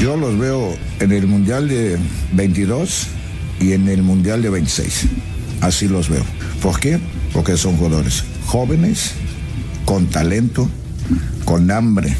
Yo los veo en el Mundial de 22 y en el Mundial de 26. Así los veo. ¿Por qué? Porque son jugadores jóvenes, con talento, con hambre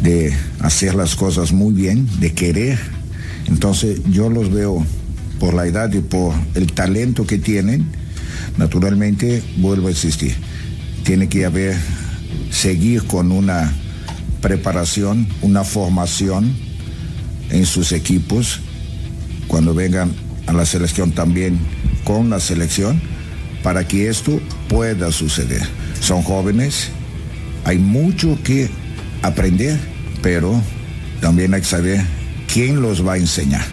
de hacer las cosas muy bien, de querer. Entonces yo los veo por la edad y por el talento que tienen, naturalmente vuelvo a existir. Tiene que haber, seguir con una preparación, una formación en sus equipos, cuando vengan a la selección también con la selección, para que esto pueda suceder. Son jóvenes, hay mucho que aprender, pero también hay que saber quién los va a enseñar.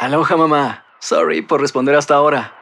Aloha mamá. Sorry por responder hasta ahora.